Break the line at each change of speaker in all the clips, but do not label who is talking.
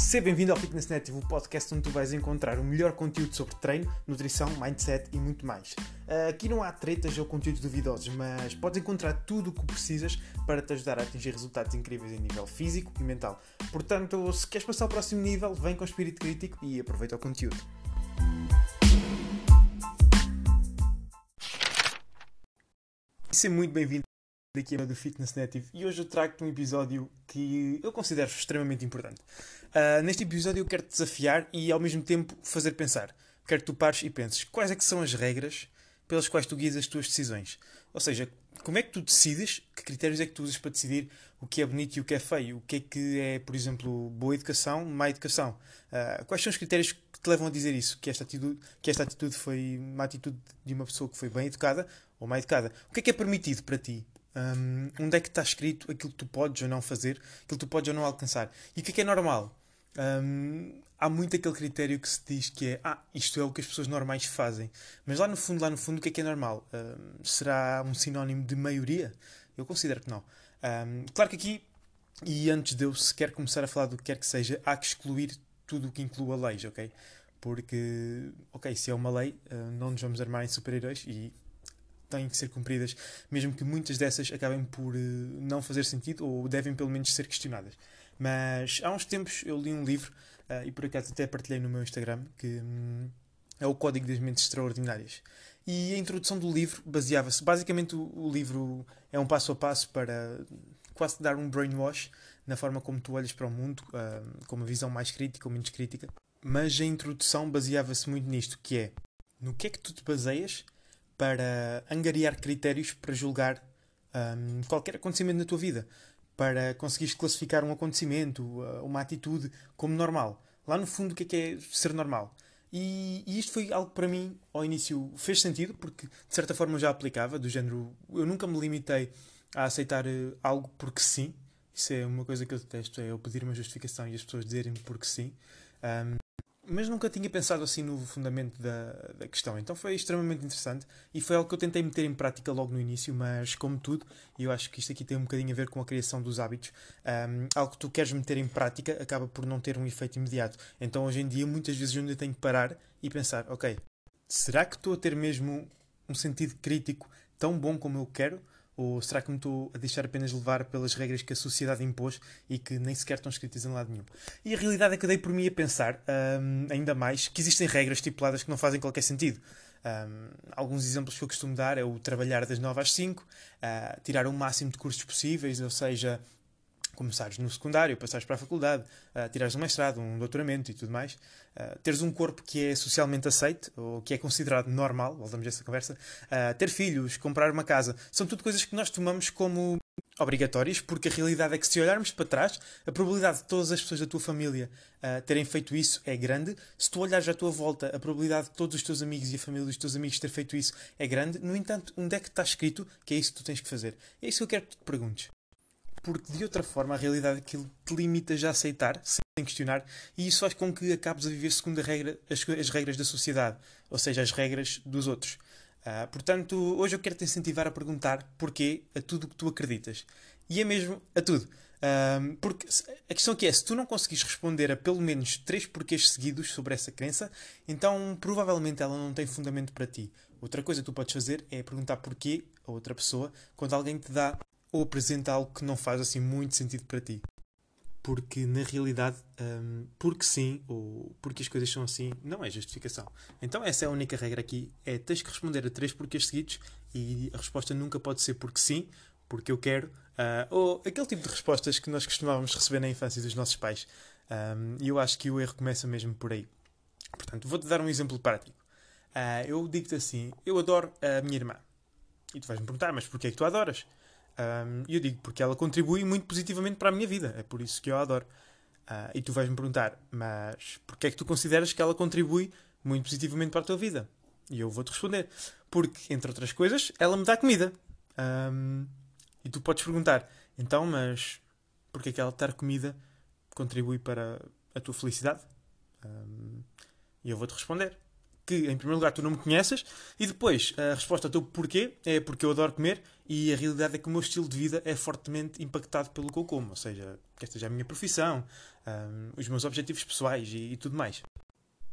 Seja bem-vindo ao Fitness Native, o podcast onde tu vais encontrar o melhor conteúdo sobre treino, nutrição, mindset e muito mais. Aqui não há tretas ou conteúdos duvidosos, mas podes encontrar tudo o que precisas para te ajudar a atingir resultados incríveis em nível físico e mental. Portanto, se queres passar ao próximo nível, vem com espírito crítico e aproveita o conteúdo. Seja muito bem-vindo aqui do Fitness Native e hoje eu trago-te um episódio que eu considero extremamente importante. Uh, neste episódio eu quero te desafiar e ao mesmo tempo fazer pensar. Quero que tu pares e penses quais é que são as regras pelas quais tu guias as tuas decisões. Ou seja, como é que tu decides, que critérios é que tu usas para decidir o que é bonito e o que é feio, o que é que é, por exemplo, boa educação, má educação. Uh, quais são os critérios que te levam a dizer isso? Que esta, atitude, que esta atitude foi uma atitude de uma pessoa que foi bem educada ou má educada. O que é que é permitido para ti? Um, onde é que está escrito aquilo que tu podes ou não fazer, aquilo que tu podes ou não alcançar. E o que é que é normal? Um, há muito aquele critério que se diz que é ah, isto é o que as pessoas normais fazem. Mas lá no fundo, lá no fundo, o que é que é normal? Um, será um sinónimo de maioria? Eu considero que não. claro que aqui, e antes de eu sequer começar a falar do que quer que seja, há que excluir tudo o que inclua leis, ok? Porque, ok, se é uma lei, não nos vamos armar em super-heróis e têm que ser cumpridas, mesmo que muitas dessas acabem por uh, não fazer sentido ou devem pelo menos ser questionadas. Mas há uns tempos eu li um livro, uh, e por acaso até partilhei no meu Instagram, que um, é o Código das Mentes Extraordinárias. E a introdução do livro baseava-se. Basicamente, o, o, livro é um passo a passo para quase dar um brainwash na forma como tu olhas para o mundo, uh, com uma visão mais crítica ou menos crítica. Mas a introdução baseava-se muito nisto, que é no que é que tu te baseias para angariar critérios para julgar um, qualquer acontecimento na tua vida, para conseguires classificar um acontecimento, uh, uma atitude como normal. Lá no fundo, o que é que é ser normal? E, e, isto foi algo para mim, ao início, fez sentido, porque de certa forma eu já aplicava, do género, eu nunca me limitei a aceitar uh, algo porque sim. Isso é uma coisa que eu detesto, é eu pedir uma justificação e as pessoas dizerem porque sim. Um, mas nunca tinha pensado assim no fundamento da, da questão. Então foi extremamente interessante e foi algo que eu tentei meter em prática logo no início, mas como tudo, e eu acho que isto aqui tem um bocadinho a ver com a criação dos hábitos, um, algo que tu queres meter em prática acaba por não ter um efeito imediato. Então hoje em dia, muitas vezes eu ainda tenho que parar e pensar: ok, será que estou a ter mesmo um sentido crítico tão bom como eu quero? Ou será que me estou a deixar apenas levar pelas regras que a sociedade impôs e que nem sequer estão escritas em lado nenhum? E a realidade é que dei por mim a pensar, um, ainda mais, que existem regras estipuladas que não fazem qualquer sentido. Um, alguns exemplos que eu costumo dar é o trabalhar das 9 às 5, uh, tirar o máximo de cursos possíveis, ou seja, começares no secundário, passares para a faculdade, uh, tirares um mestrado, um doutoramento e tudo mais, uh, teres um corpo que é socialmente aceite, ou que é considerado normal, voltamos a essa conversa, uh, ter filhos, comprar uma casa, são tudo coisas que nós tomamos como obrigatórias, porque a realidade é que se olharmos para trás, a probabilidade de todas as pessoas da tua família uh, terem feito isso é grande. Se tu olhares à tua volta, a probabilidade de todos os teus amigos e a família dos teus amigos ter feito isso é grande. No entanto, onde é que está escrito que é isso que tu tens que fazer? É isso que eu quero que te perguntes porque de outra forma a realidade é que ele te limita a aceitar, sem questionar, e isso faz com que acabes a viver segundo a regra, as, as regras da sociedade, ou seja, as regras dos outros. Uh, portanto, hoje eu quero te incentivar a perguntar porquê a tudo o que tu acreditas. E é mesmo a tudo. Uh, porque a questão aqui é: se tu não conseguires responder a pelo menos três porquês seguidos sobre essa crença, então provavelmente ela não tem fundamento para ti. Outra coisa que tu podes fazer é perguntar porquê a outra pessoa quando alguém te dá ou apresenta algo que não faz assim muito sentido para ti. Porque na realidade, um, porque sim, ou porque as coisas são assim, não é justificação. Então essa é a única regra aqui, é tens que responder a três porquês seguidos e a resposta nunca pode ser porque sim, porque eu quero, uh, ou aquele tipo de respostas que nós costumávamos receber na infância dos nossos pais. Um, e eu acho que o erro começa mesmo por aí. Portanto, vou-te dar um exemplo prático. Uh, eu digo-te assim, eu adoro a minha irmã. E tu vais-me perguntar, mas porquê é que tu adoras? E eu digo porque ela contribui muito positivamente para a minha vida, é por isso que eu a adoro. Uh, e tu vais-me perguntar, mas porquê é que tu consideras que ela contribui muito positivamente para a tua vida? E eu vou-te responder, porque, entre outras coisas, ela me dá comida. Um, e tu podes perguntar, então, mas porquê é que ela dar comida contribui para a tua felicidade? Um, e eu vou-te responder porque, em primeiro lugar, tu não me conheces, e depois, a resposta ao teu porquê é porque eu adoro comer, e a realidade é que o meu estilo de vida é fortemente impactado pelo que eu como, ou seja, esta já é a minha profissão, um, os meus objetivos pessoais e, e tudo mais.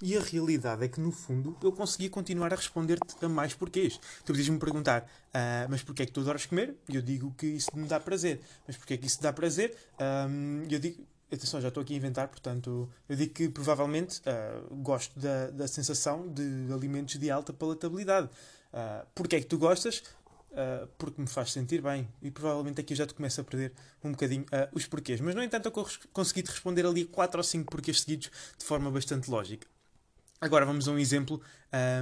E a realidade é que, no fundo, eu conseguia continuar a responder-te a mais porquês. Tu podias-me perguntar, ah, mas porquê é que tu adoras comer? E eu digo que isso me dá prazer. Mas porquê é que isso dá prazer? Um, eu digo, atenção, já estou aqui a inventar, portanto, eu digo que provavelmente uh, gosto da, da sensação de alimentos de alta palatabilidade. Uh, porquê é que tu gostas? Uh, porque me faz sentir bem. E provavelmente aqui eu já te começo a perder um bocadinho uh, os porquês. Mas, no entanto, eu consegui te responder ali 4 ou 5 porquês seguidos de forma bastante lógica. Agora vamos a um exemplo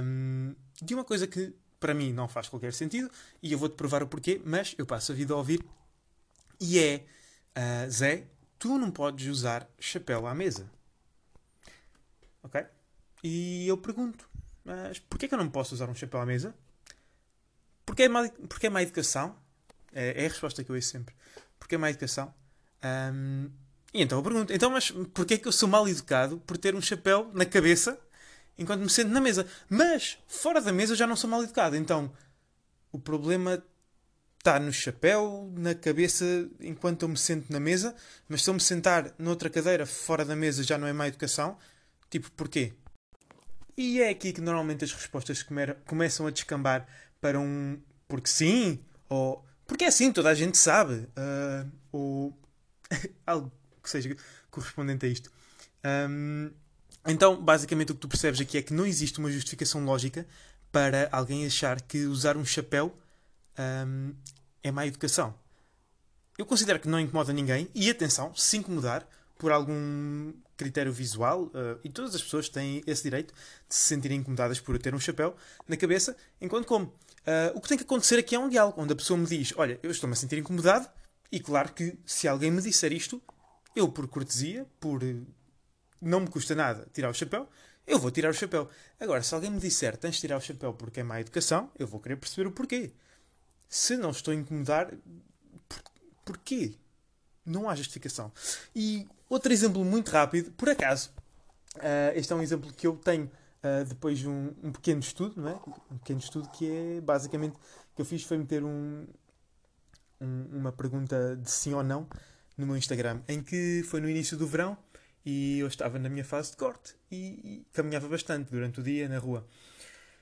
um, de uma coisa que para mim não faz qualquer sentido e eu vou-te provar o porquê, mas eu passo a vida a ouvir. E é, uh, Zé, tu não podes usar chapéu à mesa. Ok? E eu pergunto, mas porquê que eu não posso usar um chapéu à mesa? Porque é má, porque é má educação? É, é a resposta que eu ouço sempre. Porque é má educação? Um, e então eu pergunto, então mas porquê que eu sou mal educado por ter um chapéu na cabeça enquanto me sento na mesa. Mas fora da mesa já não sou mal educado. Então o problema está no chapéu, na cabeça, enquanto eu me sento na mesa. Mas se eu me sentar noutra cadeira fora da mesa já não é má educação. Tipo, porquê? E é aqui que normalmente as respostas começam a descambar para um porque sim, ou porque é assim, toda a gente sabe, uh, ou algo que seja correspondente a isto. Um, então, basicamente, o que tu percebes aqui é que não existe uma justificação lógica para alguém achar que usar um chapéu um, é má educação. Eu considero que não incomoda ninguém, e atenção, se incomodar por algum critério visual, uh, e todas as pessoas têm esse direito de se sentirem incomodadas por ter um chapéu na cabeça enquanto como. Uh, o que tem que acontecer aqui é um diálogo, onde a pessoa me diz: Olha, eu estou-me a sentir incomodado, e claro que se alguém me disser isto, eu, por cortesia, por não me custa nada tirar o chapéu, eu vou tirar o chapéu. Agora, se alguém me disser tens de tirar o chapéu porque é má educação, eu vou querer perceber o porquê. Se não estou a incomodar, por, porquê? Não há justificação. E outro exemplo muito rápido, por acaso, uh, este é um exemplo que eu tenho uh, depois de um, um, pequeno estudo, não é? Um pequeno estudo que é basicamente que eu fiz foi meter um, um, uma pergunta de sim ou não no meu Instagram, em que foi no início do verão e eu estava na minha fase de corte e, e caminhava bastante durante o dia na rua.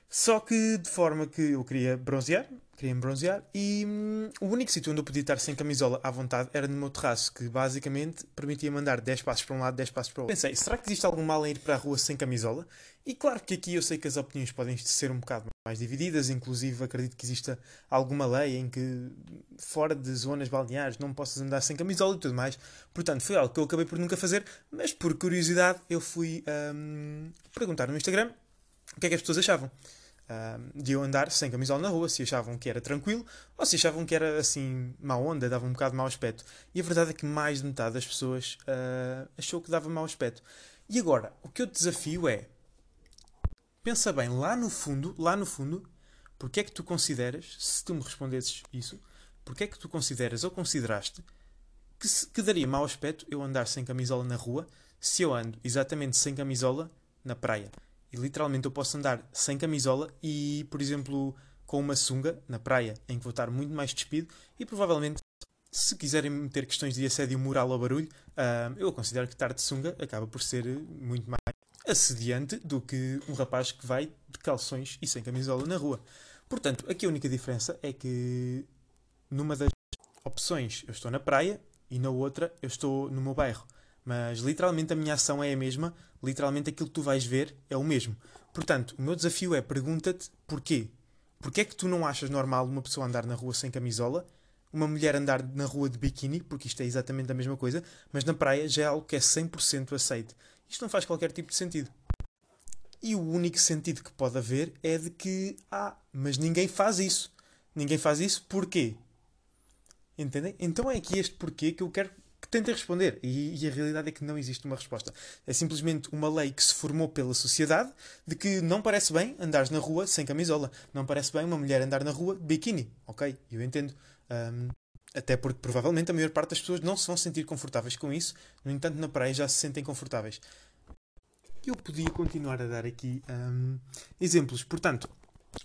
Só que de forma que eu queria bronzear, queria me bronzear, e hum, o único sítio onde eu podia estar sem camisola à vontade era no meu terraço, que basicamente permitia mandar 10 passos para um lado, 10 passos para o outro. Pensei, será que existe algum mal em ir para a rua sem camisola? E claro que aqui eu sei que as opiniões podem ser um bocado mais divididas, inclusive acredito que exista alguma lei em que fora de zonas balneares não possas andar sem camisola e tudo mais. Portanto, foi algo que eu acabei por nunca fazer, mas por curiosidade eu fui hum, perguntar no Instagram o que é que as pessoas achavam de eu andar sem camisola na rua, se achavam que era tranquilo ou se achavam que era assim má onda, dava um bocado de mau aspecto. E a verdade é que mais de metade das pessoas uh, achou que dava mau aspecto. E agora, o que eu te desafio é pensa bem, lá no fundo, lá no fundo, porque é que tu consideras, se tu me respondesses isso, porque é que tu consideras ou consideraste que, se, que daria mau aspecto eu andar sem camisola na rua se eu ando exatamente sem camisola na praia? E literalmente eu posso andar sem camisola e, por exemplo, com uma sunga na praia, em que vou estar muito mais despido e provavelmente, se quiserem meter questões de assédio moral ao barulho, uh, eu considero que estar de sunga acaba por ser muito mais assediante do que um rapaz que vai de calções e sem camisola na rua. Portanto, aqui a única diferença é que numa das opções eu estou na praia e na outra eu estou no meu bairro. Mas literalmente a minha ação é a mesma, literalmente aquilo que tu vais ver é o mesmo. Portanto, o meu desafio é pergunta-te porquê. Porquê é que tu não achas normal uma pessoa andar na rua sem camisola, uma mulher andar na rua de biquíni, porque isto é exatamente a mesma coisa, mas na praia já é algo que é 100% aceito. Isto não faz qualquer tipo de sentido. E o único sentido que pode haver é de que, ah, mas ninguém faz isso. Ninguém faz isso porquê? Entendem? Então é aqui este porquê que eu quero que tentem responder. E, e, a realidade é que não existe uma resposta. É simplesmente uma lei que se formou pela sociedade de que não parece bem andares na rua sem camisola. Não parece bem uma mulher andar na rua de biquíni. Ok, eu entendo. Um, até porque provavelmente a maior parte das pessoas não se vão sentir confortáveis com isso. No entanto, na praia já se sentem confortáveis. eu podia continuar a dar aqui um, exemplos. Portanto,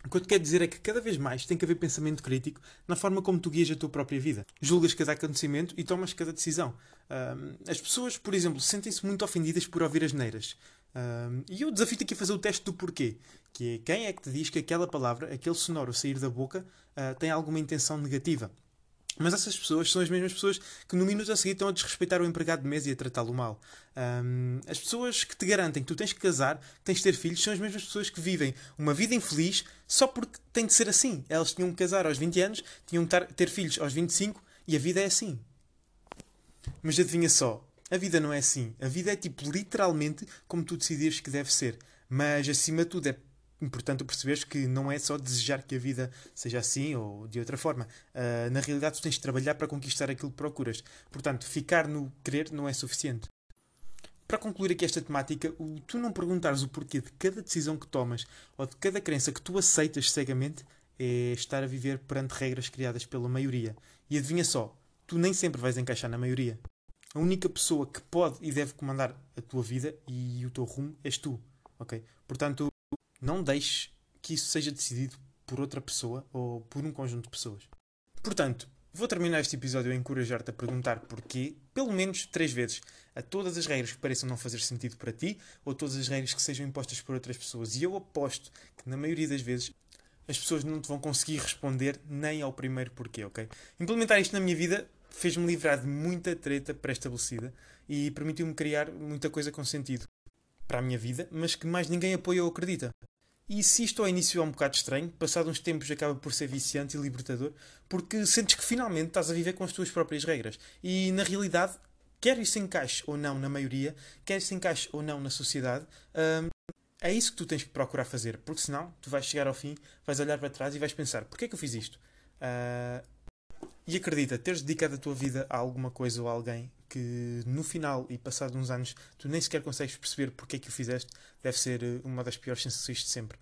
o que eu te quero dizer é que cada vez mais tem que haver pensamento crítico na forma como tu guias a tua própria vida. Julgas cada acontecimento e tomas cada decisão. Um, as pessoas, por exemplo, sentem-se muito ofendidas por ouvir as neiras. Um, e eu desafio-te aqui a fazer o teste do porquê. Que é quem é que te diz que aquela palavra, aquele sonoro sair da boca, uh, tem alguma intenção negativa. Mas essas pessoas são as mesmas pessoas que no minuto a seguir estão a desrespeitar o empregado de mesa e a tratá-lo mal. Um, as pessoas que te garantem que tu tens que casar, que tens de ter filhos, são as mesmas pessoas que vivem uma vida infeliz só porque tem de ser assim. Elas tinham que casar aos 20 anos, tinham que ter filhos aos 25 e a vida é assim. Mas adivinha só, a vida não é assim. A vida é tipo literalmente como tu decidires que deve ser. Mas acima de tudo é importante perceberes que não é só desejar que a vida seja assim ou de outra forma. Uh, na realidade, tu tens de trabalhar para conquistar aquilo que procuras. Portanto, ficar no querer não é suficiente. Para concluir aqui esta temática, o tu não perguntares o porquê de cada decisão que tomas ou de cada crença que tu aceitas cegamente é estar a viver perante regras criadas pela maioria. E adivinha só, tu nem sempre vais encaixar na maioria. A única pessoa que pode e deve comandar a tua vida e o teu rumo és tu. Ok? Portanto, não deixes que isso seja decidido por outra pessoa ou por um conjunto de pessoas. Portanto, vou terminar este episódio a encorajar-te a perguntar porquê, pelo menos três vezes, a todas as regras que pareçam não fazer sentido para ti ou todas as regras que sejam impostas por outras pessoas. E eu aposto que, na maioria das vezes, as pessoas não te vão conseguir responder nem ao primeiro porquê, ok? Implementar isto na minha vida fez-me livrar de muita treta pré-estabelecida e permitiu-me criar muita coisa com sentido para a minha vida, mas que mais ninguém apoia ou acredita. E se isto ao início é um bocado estranho, passado uns tempos acaba por ser viciante e libertador, porque sentes que finalmente estás a viver com as tuas próprias regras. E na realidade, quer isso encaixe ou não na maioria, quer isso encaixe ou não na sociedade, hum, é isso que tu tens que procurar fazer, porque senão tu vais chegar ao fim, vais olhar para trás e vais pensar: porquê é que eu fiz isto? Uh, e acredita, teres dedicado a tua vida a alguma coisa ou a alguém que no final e passado uns anos tu nem sequer consegues perceber porque é que o fizeste, deve ser eh, uma das piores sensações de sempre.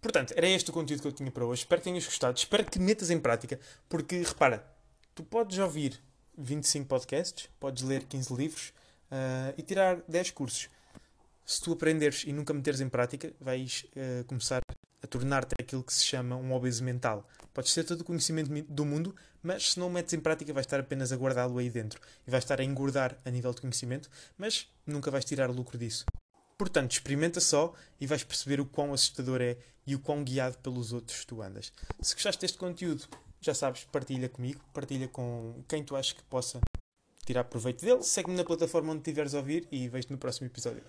Portanto, era este o conteúdo que eu tinha para hoje. Espero que tenhas gostado, espero que metas em prática, porque repara, tu podes ouvir 25 podcasts, podes ler 15 livros uh, e tirar 10 cursos. Se tu aprenderes e nunca meteres em prática, vais uh, começar a tornar-te aquilo que se chama um obeso mental. Podes ter todo o conhecimento do mundo, mas se não o metes em prática, vais estar apenas a guardá-lo aí dentro e vais estar a engordar a nível de conhecimento, mas nunca vais tirar lucro disso. Portanto, experimenta só e vais perceber o quão assustador é e o quão guiado pelos outros tu andas. Se gostaste deste conteúdo, já sabes, partilha comigo, partilha com quem tu achas que possa tirar proveito dele. Segue-me na plataforma onde estiveres a ouvir e vejo-te no próximo episódio.